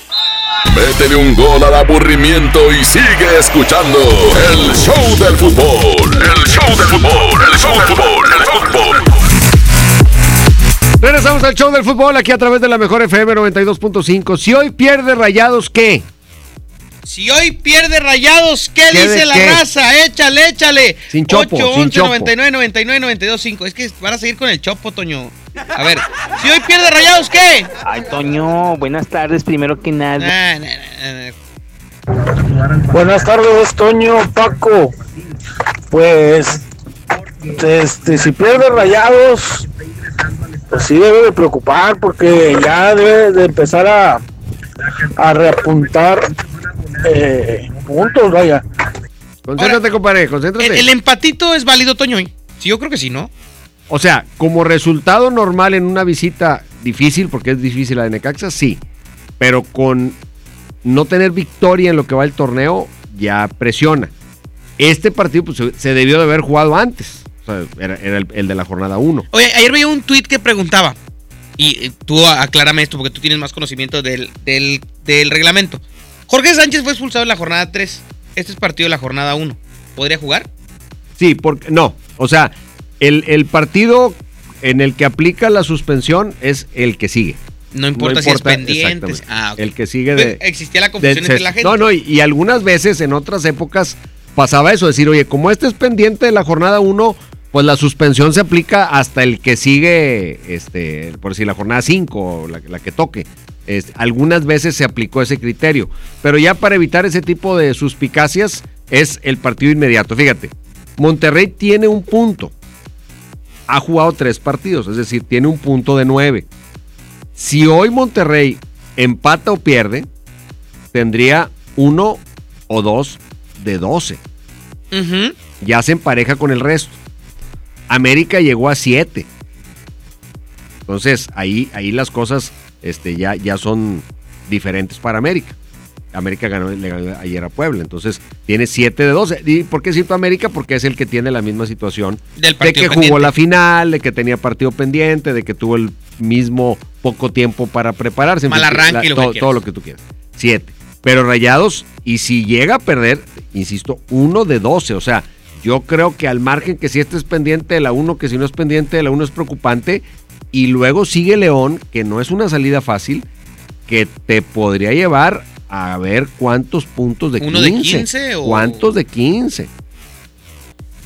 Métele un gol al aburrimiento y sigue escuchando el show del fútbol. El show del fútbol, el show del fútbol, el fútbol. Regresamos al show del fútbol aquí a través de la mejor FM 92.5. Si hoy pierde Rayados, ¿qué? Si hoy pierde Rayados, ¿qué, ¿Qué dice la qué? raza? Échale, échale. Sin chopo, 8, sin 11, chopo. 99, 99, 92, 5. Es que van a seguir con el chopo, Toño. A ver, si hoy pierde Rayados, ¿qué? Ay, Toño, buenas tardes, primero que nada. Ah, nah, nah, nah. Buenas tardes, Toño, Paco. Pues este, si pierde rayados, pues sí debe de preocupar porque ya debe de empezar a, a reapuntar eh, puntos, vaya. Concéntrate, compadre, concéntrate. El, el empatito es válido, Toño. ¿eh? Sí, yo creo que sí, ¿no? O sea, como resultado normal en una visita difícil, porque es difícil la de Necaxa, sí. Pero con no tener victoria en lo que va el torneo, ya presiona. Este partido pues, se- debió de haber jugado antes. O sea, era, era el, el de la jornada 1. Oye, ayer veía un tuit que preguntaba, y eh, tú aclárame esto porque tú tienes más conocimiento del, del, del reglamento. Jorge Sánchez fue expulsado en la jornada 3. Este es partido de la jornada 1. ¿Podría jugar? Sí, porque no. O sea, el, el partido en el que aplica la suspensión es el que sigue. No importa si es pendiente. Ah. El que sigue de. Pues, Existía la confusión de- entre la gente. No, no, y, y algunas veces en otras épocas pasaba eso, decir, oye, como este es pendiente de la jornada 1, pues la suspensión se aplica hasta el que sigue, este, por decir, la jornada 5, la, la que toque. Algunas veces se aplicó ese criterio, pero ya para evitar ese tipo de suspicacias es el partido inmediato. Fíjate, Monterrey tiene un punto, ha jugado tres partidos, es decir, tiene un punto de nueve. Si hoy Monterrey empata o pierde, tendría uno o dos de 12. Ujú. Ya se empareja con el resto. América llegó a 7. Entonces, ahí, ahí las cosas este, ya, ya son diferentes para América. América ganó, le ganó ayer a Puebla, entonces tiene 7 de 12. ¿Y por qué cito América? Porque es el que tiene la misma situación Del de que jugó pendiente. la final, de que tenía partido pendiente, de que tuvo el mismo poco tiempo para prepararse. Mal arranque que todo, todo lo que tú quieras. 7. Pero Rayados, y si llega a perder, insisto, uno de 12. O sea, yo creo que al margen que si este es pendiente de la 1, que si no es pendiente de la 1 es preocupante. Y luego sigue León, que no es una salida fácil, que te podría llevar a ver cuántos puntos de 15. ¿Uno de 15 o- ¿Cuántos de 15?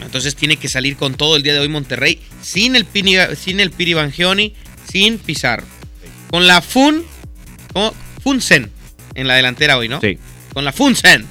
Entonces tiene que salir con todo el día de hoy Monterrey, sin el Pini, sin el Piri Bangioni, sin Pizarro. Con la Fun. Funsen en la delantera hoy, ¿no? Sí. Con la Funsen.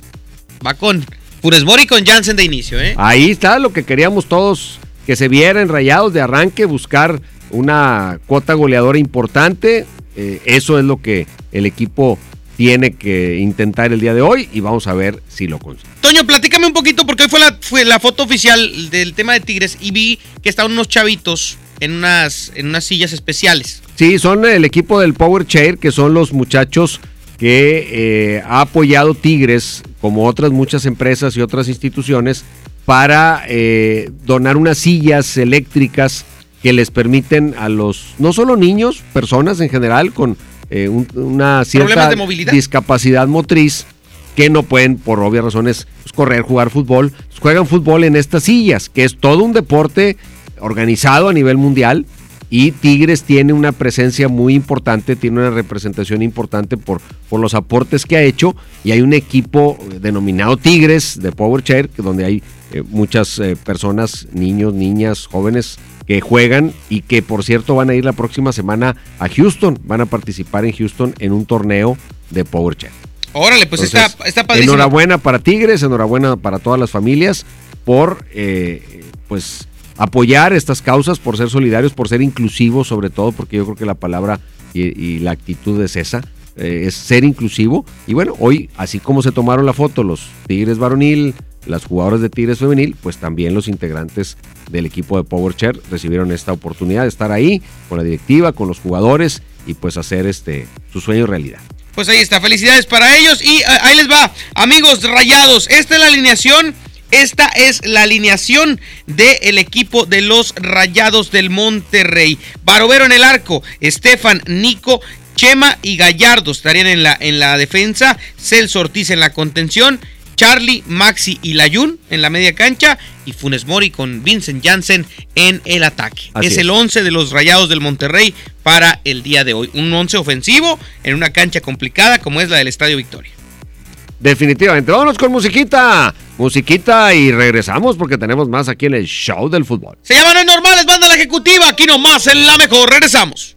Va con Funes Mori con Jansen de inicio, ¿eh? Ahí está lo que queríamos todos que se vieran rayados de arranque, buscar una cuota goleadora importante. Eh, eso es lo que el equipo tiene que intentar el día de hoy y vamos a ver si lo consigue. Toño, platícame un poquito porque hoy fue la, fue la foto oficial del tema de Tigres y vi que estaban unos chavitos en unas, en unas sillas especiales. Sí, son el equipo del Power Chair, que son los muchachos que eh, ha apoyado Tigres, como otras muchas empresas y otras instituciones, para eh, donar unas sillas eléctricas que les permiten a los, no solo niños, personas en general con eh, un- una cierta de discapacidad motriz, que no pueden, por obvias razones, pues, correr, jugar fútbol. Pues, juegan fútbol en estas sillas, que es todo un deporte organizado a nivel mundial. Y Tigres tiene una presencia muy importante, tiene una representación importante por, por los aportes que ha hecho. Y hay un equipo denominado Tigres de Power Chair, donde hay eh, muchas eh, personas, niños, niñas, jóvenes que juegan y que por cierto van a ir la próxima semana a Houston. Van a participar en Houston en un torneo de Power Chair. Órale, pues Entonces, está, está padrísimo. Enhorabuena para Tigres, enhorabuena para todas las familias por eh, pues apoyar estas causas, por ser solidarios, por ser inclusivos sobre todo, porque yo creo que la palabra y, y la actitud es esa, eh, es ser inclusivo. Y bueno, hoy, así como se tomaron la foto los Tigres varonil, las jugadoras de Tigres femenil, pues también los integrantes del equipo de Power Chair recibieron esta oportunidad de estar ahí con la directiva, con los jugadores y pues hacer este su sueño realidad. Pues ahí está, felicidades para ellos. Y eh, ahí les va, amigos rayados. Esta es la alineación. Esta es la alineación del equipo de los Rayados del Monterrey. Barovero en el arco, Estefan, Nico, Chema y Gallardo estarían en la, en la defensa. Celso Ortiz en la contención. Charlie, Maxi y Layun en la media cancha. Y Funes Mori con Vincent Janssen en el ataque. Es, es. el 11 de los Rayados del Monterrey para el día de hoy. Un 11 ofensivo en una cancha complicada como es la del Estadio Victoria. Definitivamente. Vámonos con musiquita. Musiquita y regresamos porque tenemos más aquí en el show del fútbol. Se llama No es normal, es banda la ejecutiva. Aquí nomás en la mejor. Regresamos.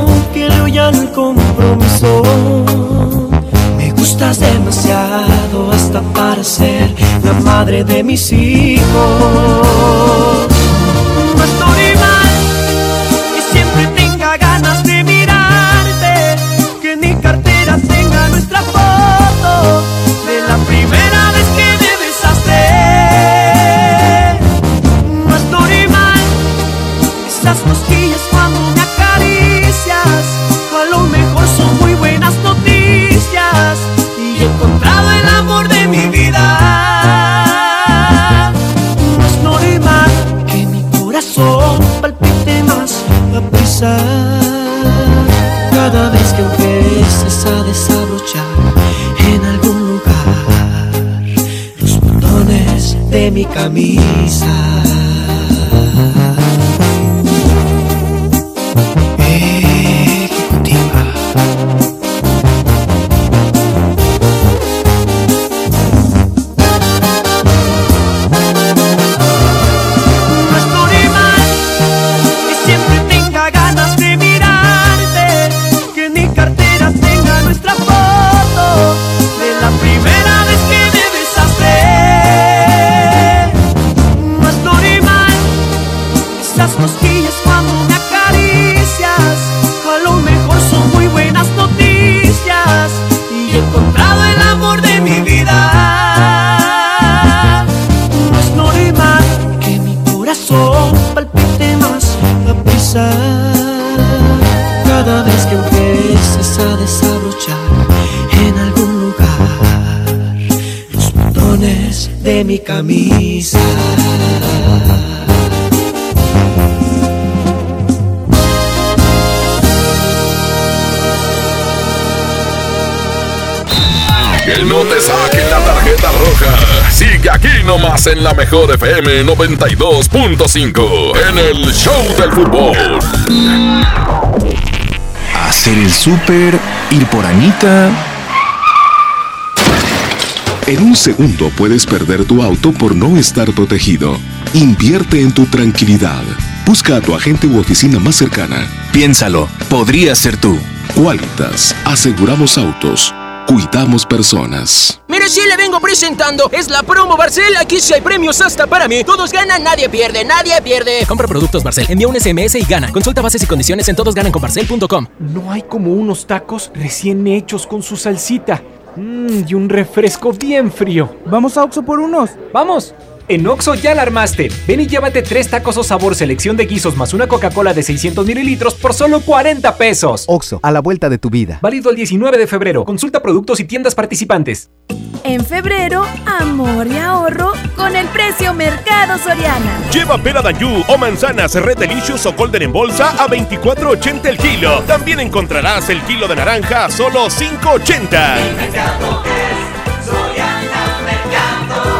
ya el compromiso. Me gustas demasiado hasta para ser la madre de mis hijos. En la mejor FM 92.5 en el Show del Fútbol. Hacer el súper, ir por Anita. En un segundo puedes perder tu auto por no estar protegido. Invierte en tu tranquilidad. Busca a tu agente u oficina más cercana. Piénsalo, podría ser tú. Qualitas. Aseguramos autos. Cuidamos personas. Mire, sí le vengo presentando. Es la promo Barcel. Aquí sí hay premios hasta para mí. Todos ganan, nadie pierde, nadie pierde. Compra productos Barcel, envía un SMS y gana. Consulta bases y condiciones en todosgananconbarcel.com. No hay como unos tacos recién hechos con su salsita. Mmm, y un refresco bien frío. Vamos a Oxo por unos. ¡Vamos! En Oxo ya la armaste. Ven y llévate tres tacos o sabor selección de guisos más una Coca-Cola de 600 mililitros por solo 40 pesos. Oxo, a la vuelta de tu vida. Válido el 19 de febrero. Consulta productos y tiendas participantes. En febrero, amor y ahorro con el precio Mercado Soriana. Lleva pera Danjú o manzanas Red Delicious o Golden en bolsa a 24.80 el kilo. También encontrarás el kilo de naranja a solo 5.80.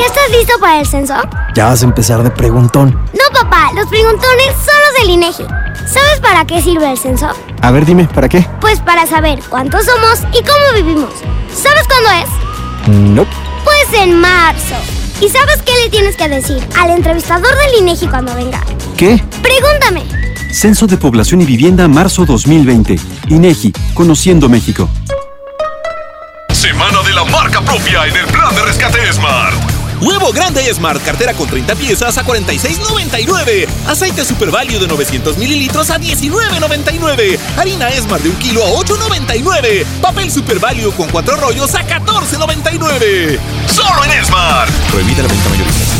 ¿Ya estás listo para el censo? Ya vas a empezar de preguntón. No, papá, los preguntones son los del INEGI. ¿Sabes para qué sirve el censo? A ver, dime, ¿para qué? Pues para saber cuántos somos y cómo vivimos. ¿Sabes cuándo es? No. Pues en marzo. ¿Y sabes qué le tienes que decir al entrevistador del INEGI cuando venga? ¿Qué? Pregúntame. Censo de Población y Vivienda marzo 2020. INEGI, Conociendo México. Semana de la marca propia en el plan de rescate Smart. Huevo grande Smart, cartera con 30 piezas a 46.99. Aceite Super Value de 900 mililitros a 19.99. Harina Smart de un kilo a 8.99. Papel Super Value con cuatro rollos a 14.99. Solo en Smart. Prohibida la venta mayorista.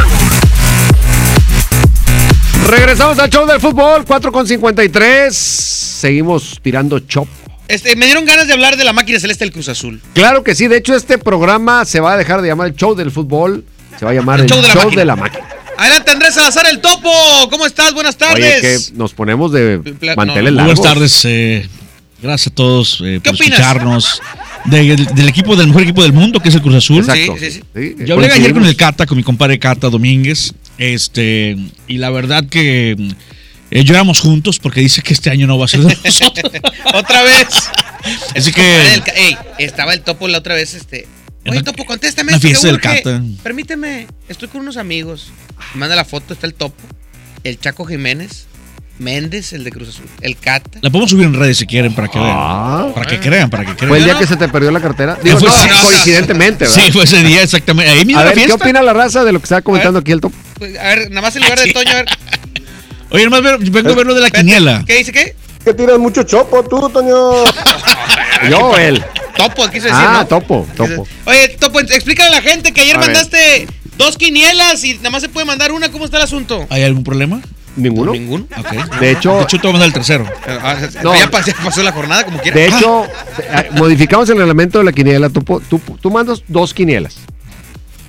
Regresamos al show del fútbol, 4 con 53. Seguimos tirando chop. Este, me dieron ganas de hablar de la máquina celeste del Cruz Azul. Claro que sí, de hecho este programa se va a dejar de llamar el show del fútbol, se va a llamar El el, show de la show máquina. de la máquina. Adelante, Andrés Salazar, el topo. ¿Cómo estás? Buenas tardes. Oye, que nos ponemos de manteles no, largos. Buenas tardes, eh, gracias a todos eh, por opinas? escucharnos. De- del equipo, del mejor equipo del mundo, que es el Cruz Azul. Exacto. Sí, sí, Sí, Yo hablé ayer con el Cata, con mi compadre Cata Domínguez. Este, y la verdad que eh, lloramos juntos porque dice que este año no va a ser de nosotros. Otra vez. Así que ey, estaba el topo la otra vez, este. Oye, topo, contéstame que fiesta del. Cata. Permíteme, estoy con unos amigos. Me manda la foto, está el topo, el Chaco Jiménez, Méndez, el de Cruz Azul, el Cata. la podemos subir en redes si quieren para que vean. Ah. Para que crean, para que crean. Fue el día que se te perdió la cartera. Digo, Fue- no, coincidentemente, ¿verdad? Sí, fue ese día exactamente. Ahí mismo a la ver, ¿qué opina la raza de lo que estaba comentando aquí el top? Pues, A ver, nada más en lugar de Toño, a ver. Oye, nomás vengo a ver lo de la quiniela. ¿Qué dice qué? Que tiras mucho chopo tú, Toño. Yo o él. Topo, quiso decir, Ah, ¿no? topo, topo. Oye, Topo, explícale a la gente que ayer A ver. mandaste dos quinielas y nada más se puede mandar una. ¿Cómo está el asunto? ¿Hay algún problema? ¿Ninguno? Ninguno. Ok. De hecho, De hecho, te voy a mandar el tercero. Ah, No. Ya pas- ya pasó la jornada como quiera. de hecho, eh, modificamos el reglamento de la quiniela. Tú, tú, tú mandas dos quinielas.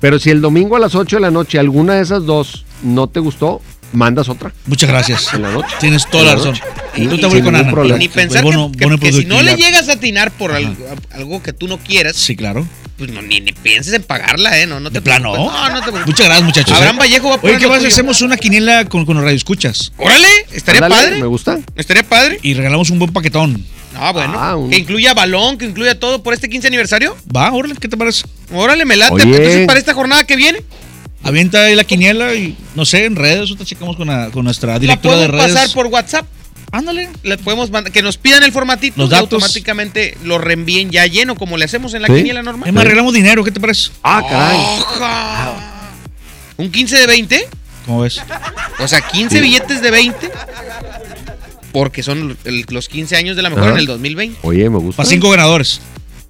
Pero si el domingo a las 8 de la noche alguna de esas dos no te gustó, mandas otra. Muchas gracias. En la noche. Tienes toda la la razón. Y tú te voy con Ana. problema. Ni pensar que, que- bono que si no le llegas a atinar por algo, algo que tú no quieras, Sí, claro. pues no, ni, ni pienses en pagarla, ¿eh? No, no te ¿De plano? preocupes. No, no te preocupes. Muchas gracias, muchachos. Abraham ¿eh? Vallejo va a Oye, poner ¿qué pasa si tuyo. hacemos una quiniela con, con los radioescuchas? Órale, estaría Ándale, padre. Me gusta. Estaría padre. Y regalamos un buen paquetón. Ah, bueno. Ah, un- Que incluya balón, que incluya todo por este 15 aniversario. Va, órale, ¿qué te parece? Órale, me late. Oye. Entonces, para esta jornada que viene, Avienta ahí la quiniela y, no sé, en redes, ahorita checamos con, la- con nuestra la directora de redes. pasar por WhatsApp. Ándale. Le podemos mandar, que nos pidan el formatito Los y datos. automáticamente lo reenvíen ya lleno, como le hacemos en la Sí. quiniela normal. Más, arreglamos dinero, ¿qué te parece? Ah, caray. Oja. ¿Un 15 de 20? ¿Cómo ves? O sea, 15 billetes de 20. Porque son el- los 15 años de la mejor Ajá. en el 2020. Oye, me gusta. Para cinco ganadores.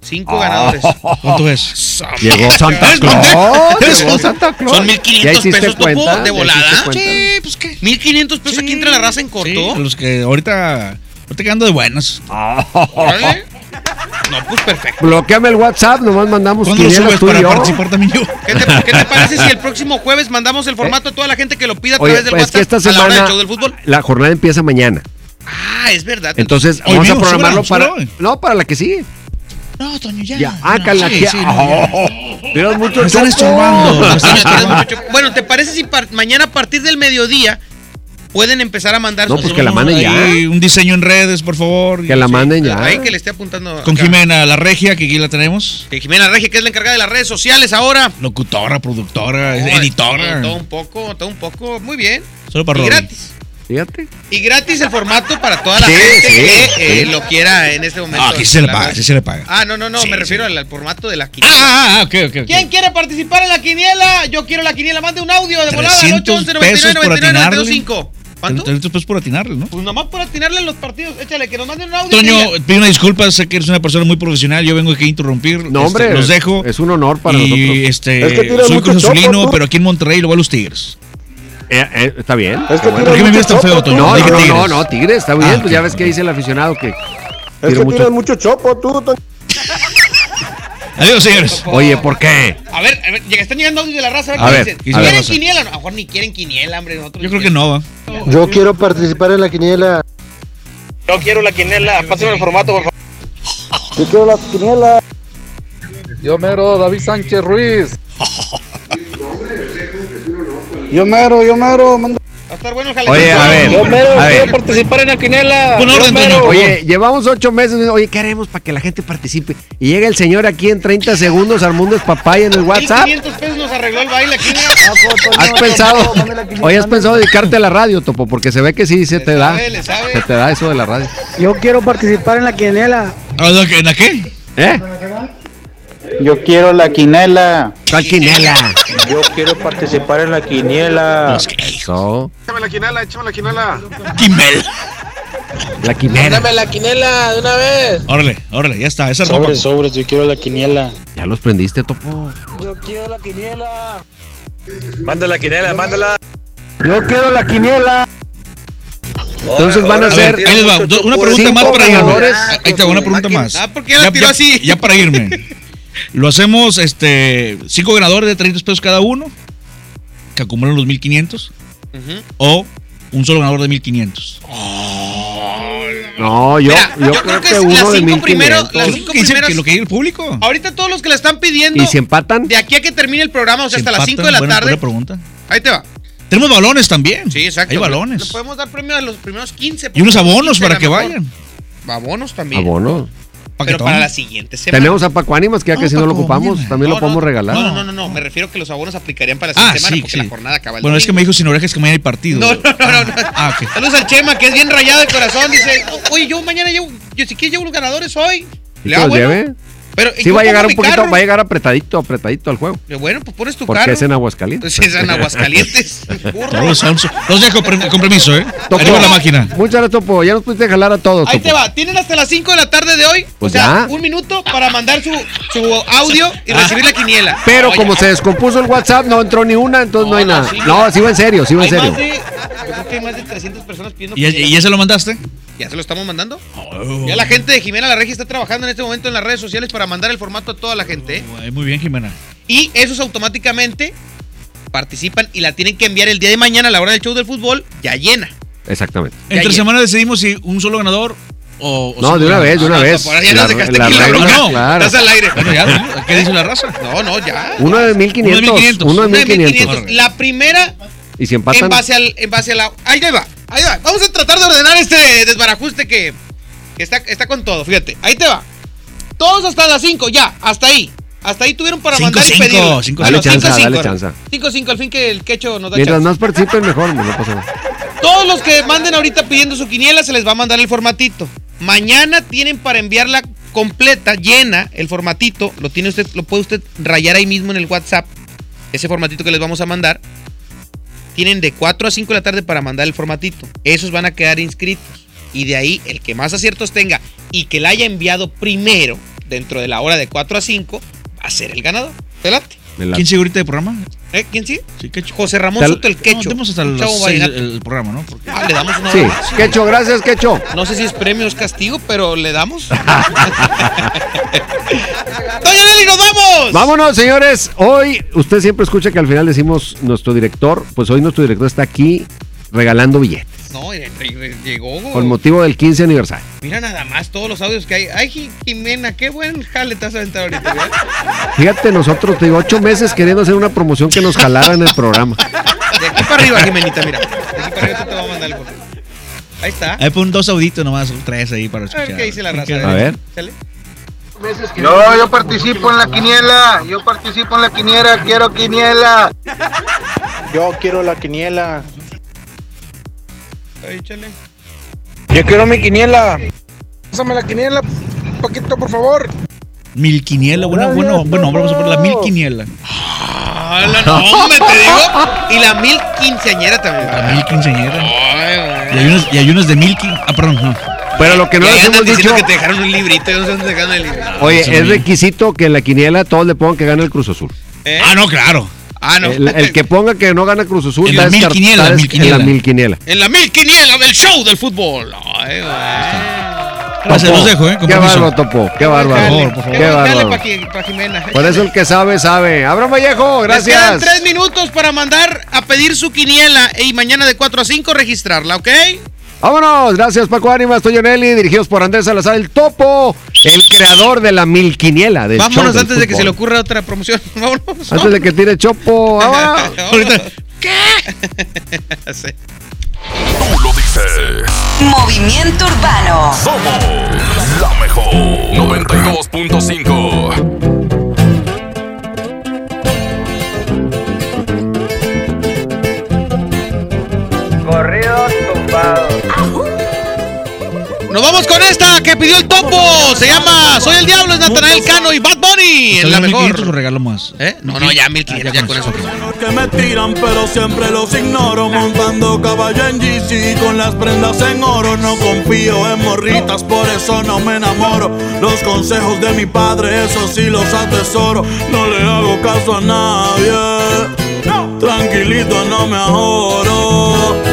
Cinco Ah. ganadores. ¿Cuánto es? Llegó Santa ¿Ves? Claus. Llegó Santa Claus. Son ¿Ya 1500 hiciste pesos cuenta? de ¿Ya volada. Sí, pues qué. 1500 pesos aquí entre la raza en corto. Sí, los que ahorita, ahorita quedando de buenas. Órale. No, pues perfecto. Bloqueame el WhatsApp, nomás mandamos ¿Cuándo subes tú y para yo. participar también yo? ¿Qué te, qué te parece si el próximo jueves mandamos el formato a toda la gente que lo pida a Oye, través del pues es WhatsApp que esta a la hora semana del show del fútbol? la jornada empieza mañana. Ah, es verdad. Entonces, Hoy vamos a programarlo para. No, para la que sigue. No, Toño, ya. Ya. Ah, No, cala sí, que- sí, no, ya. Oh, Tienes mucho Me están estorbando. Bueno, ¿te parece si par- mañana a partir del mediodía pueden empezar a mandar No, sus- pues que la manden ya. Un diseño en redes, por favor. Que la manden ya. Ahí que le esté apuntando. Con acá. Jimena, la regia, que aquí la tenemos. Que Jimena Regia, que es la encargada de las redes sociales ahora. Locutora, productora, No, editora. Todo un poco, todo un poco. Muy bien. Solo para y gratis. Fíjate. Y gratis el formato para toda la Sí, gente sí, que eh, lo quiera en este momento. Ah, aquí se le paga, sí se le paga. Ah, no, no, no, Sí, me sí. refiero al, al formato de la quiniela. Ah, ah, ok, ok. ok. ¿Quién quiere participar en la quiniela? Yo quiero la quiniela. Mande un audio de volada al 300 811 pesos por 99 atinarle. 925. ¿Cuánto? 300 pesos por atinarle, ¿no? Pues nomás por atinarle en los partidos. Échale, que nos manden un audio. Toño, pido una disculpa, sé que eres una persona muy profesional, yo vengo aquí a interrumpir. No, hombre. este, los dejo. Es un honor para y nosotros. este, Es que soy mucho Cruz chopo, Azulino, tú. pero aquí en Monterrey lo voy a los Tigres. Eh, eh, está bien. Es que bueno. ¿Por qué me miras tan feo, Toño? No, no, no, Tigres. no, Tigre, está bien. Ah, pues ya ves que dice el aficionado que. Es que mucho. mucho chopo tú. Adiós, señores. Oye, ¿por qué? A ver, a ver, llega- están llegando audios de la raza. A ver, qué dicen. ver, ¿Quieren quiniela? A lo mejor ni quieren quiniela, hombre. Nosotros Yo creo que no va. Yo quiero participar en la quiniela. Yo quiero la quiniela. Pásame el formato, por favor. Yo quiero la quiniela. Yo mero, David Sánchez Ruiz. Yo mero, yo mero. Va a estar bueno el Oye, a ver, Yo mero, a ver. quiero participar en la quiniela. Pon Yo orden, mero. Toño. Oye, llevamos ocho meses. Oye, ¿qué haremos para que la gente participe? Y llega el señor aquí en 30 segundos al mundo es papaya en el WhatsApp. 1500 pesos nos arregló el baile aquí. ¿Has pensado? Oye, ¿has pensado dedicarte a la radio, Topo? Porque se ve que sí se te da. sabe, le sabe. Se te da eso de la radio. Yo quiero participar en la quiniela. ¿En la qué? ¿Eh? Yo quiero la quinela. ¿Cuál quinela? Yo quiero participar en la quiniela. Eso. Échame la quinela, échame la quinela. Quimel. La quimera. la quinela de una vez. Órale, órale, ya está. Esa Sobres, sobres, yo quiero la quiniela. Ya los prendiste, Topo. Yo quiero la quiniela. Manda la quinela, mándala. Yo quiero la quiniela. Entonces van a ser. Una pregunta más para irme. Ahí está, una pregunta más. Ah, ¿por qué la tiró así? Ya para irme. Lo hacemos, este, cinco ganadores de 30 pesos cada uno, que acumulan los 1500, o un solo ganador de 1500. No, yo, Mira, yo, yo creo creo que que es uno las de cinco primero- 1500. las Lo cinco que dice primeras- que lo que diga el público. Ahorita todos los que la están pidiendo. ¿Y si empatan? De aquí a que termine el programa, o sea, Si hasta las 5 de la buena- tarde. buena pregunta. Ahí te va. Tenemos balones también. Sí, exacto. Hay Le balones. podemos dar premio a los primeros 15. Y unos abonos 15 para que mejor. vayan. Abonos también. Abono. Pero para la siguiente semana. Tenemos a Paco Ánimas, que ya No, que si no lo ocupamos, también No, lo podemos no, regalar. No, no, no, no, me refiero que los abonos aplicarían para la Ah, siguiente semana sí, porque sí. la jornada acaba el Bueno, es que me dijo sin orejas que mañana hay partido. No, no, no, no. Ah, ok. Saludos al Chema, que es bien rayado de corazón. Dice, oye, yo mañana llevo, yo si quieres llevo los ganadores hoy. ¿Y Le hago? Pero, ¿y Sí, va a llegar un poquito, carro? va a llegar apretadito, apretadito al juego. Bueno, pues pones tu Porque carro. es en Aguascalientes. Pues es en Aguascalientes. Los dejo con permiso, ¿eh? Topo. Arriba la máquina. Muchas gracias, Topo. Ya nos pudiste jalar a todos. Ahí Topo. te va, tienen hasta las 5 de la tarde de hoy. Pues o sea, ya. un minuto para mandar su, su audio y recibir la quiniela. Pero Oye, como se descompuso el WhatsApp, no entró ni una, entonces no, hay nada. sí, no, sí va en serio, sí va en serio. más de, yo creo que hay más de 300 personas pidiendo ¿Y y ya se lo mandaste? ¿Ya se lo estamos mandando? Ya la gente de Jimena La Regia está trabajando en este momento en las redes sociales para mandar el formato a toda la gente. ¿eh? Ay, Muy bien, Jimena. Y esos automáticamente participan y la tienen que enviar el día de mañana a la hora del show del fútbol ya llena. Exactamente. Entre semana decidimos si un solo ganador o. o No, de una vez, de una ganadores. vez. La- la regla, bronca. no, claro. Estás al aire. Bueno, ya, ¿no? ¿qué dice la raza? No, no, ya. Uno de 1500. Uno de 1500. Uno de Una de 1500. 1500. La primera Y si en empatan. base al en base a la ahí va, ahí va. Vamos a tratar de ordenar este desbarajuste que, que está, está con todo, fíjate. Ahí te va. Todos hasta las 5, ya, hasta ahí. Hasta ahí tuvieron para Cinco, mandar y pedir. cinco, Dale Bueno, chance, cinco, dale cinco. chance. 5 5 al fin que el quecho nos da Mientras chance. más participen, mejor. No pasa nada. Todos los que manden ahorita pidiendo su quiniela se les va a mandar el formatito. Mañana tienen para enviarla completa, llena, el formatito. Lo tiene usted, lo puede usted rayar ahí mismo en el WhatsApp. Ese formatito que les vamos a mandar. Tienen de 4 a 5 de la tarde para mandar el formatito. Esos van a quedar inscritos. Y de ahí, el que más aciertos tenga y que la haya enviado primero, dentro de la hora de 4 a 5, va a ser el ganador. ¿Te late? Me la- ¿Quién sigue ahorita de programa? ¿Eh? ¿Quién sí? Sí, Quecho. José Ramón Tal- Soto el Quecho. No, hasta chavo seis el, el programa, ¿no? Porque- Ah, le damos una Sí, hora. Quecho, gracias, Quecho. No sé si es premio o es castigo, pero le damos. ¡Doña Nelly, nos vamos! Vámonos, señores. Hoy, usted siempre escucha que al final decimos nuestro director. Pues hoy nuestro director está aquí regalando billetes. No, re- re- llegó. Con motivo del 15 aniversario. Mira nada más todos los audios que hay. Ay, Ji- Jimena, qué buen jale te has aventado ahorita. ¿verdad? Fíjate, nosotros, te digo, ocho meses queriendo hacer una promoción que nos jalara en el programa. De aquí para arriba, Jimenita, mira. De aquí para arriba te va a mandar correo. Ahí está. Ahí pon dos auditos nomás, tres ahí para A escuchar. ver qué dice la raza. A ver. Yo, yo participo en la quiniela. Yo participo en la quiniela. Quiero quiniela. Yo quiero la quiniela. Ahí. Yo quiero mi quiniela. Pásame la quiniela, un poquito, por favor. Mil quiniela, bueno, bueno, bueno, vamos a poner la mil quiniela. Ah, la no, te digo. Y la mil quinceañera también. La mil quinceañera. Ay, Y hay unos, y hay unos de mil quin... Ah, perdón, no. Pero lo que no les andan hemos diciendo dicho. que te dejaron un librito. Yo no sé dónde te dejaron el libro. Oye, es requisito que en la quiniela todos le pongan que gane el Cruz Azul. ¿Eh? Ah, no, claro. Ah, no. El, el que ponga que no gana Cruz Azul En la mil quiniela, en la mil quiniela. En la mil quiniela del show del fútbol. Ay, güey. Gracias, los dejo, ¿eh? Qué bárbaro, Topo. Qué bárbaro. Por favor. Qué Dale bárbaro. para Jimena. Por eso el que sabe, sabe. Abraham Vallejo, Les quedan gracias. tres minutos para mandar a pedir su quiniela y mañana de 4 a 5 registrarla, ¿ok? Vámonos, gracias Paco Ánimas, Toyo Nelly, dirigidos por Andrés Salazar, el Topo, el creador de la milquiniela del show Vámonos del antes de que se le ocurra otra promoción. Vámonos. Antes de que tire Chopo, vámonos. Ahorita. Sí. Tú lo dices. Movimiento Urbano. Somos la mejor. 92.5. Nos vamos con esta que pidió el topo. Se llama Soy el Diablo, es Natanael Cano y Bad Bunny. En la ¿Salió 1500 o mejor. regalo más? ¿Eh? No, no, ya 1500, ya con eso. que me tiran, pero siempre los ignoro. Montando caballo en GC con las prendas en oro. No confío en morritas, por eso no me enamoro. Los consejos de mi padre, eso sí los atesoro. No le hago caso a nadie. Tranquilito, no me ahorro.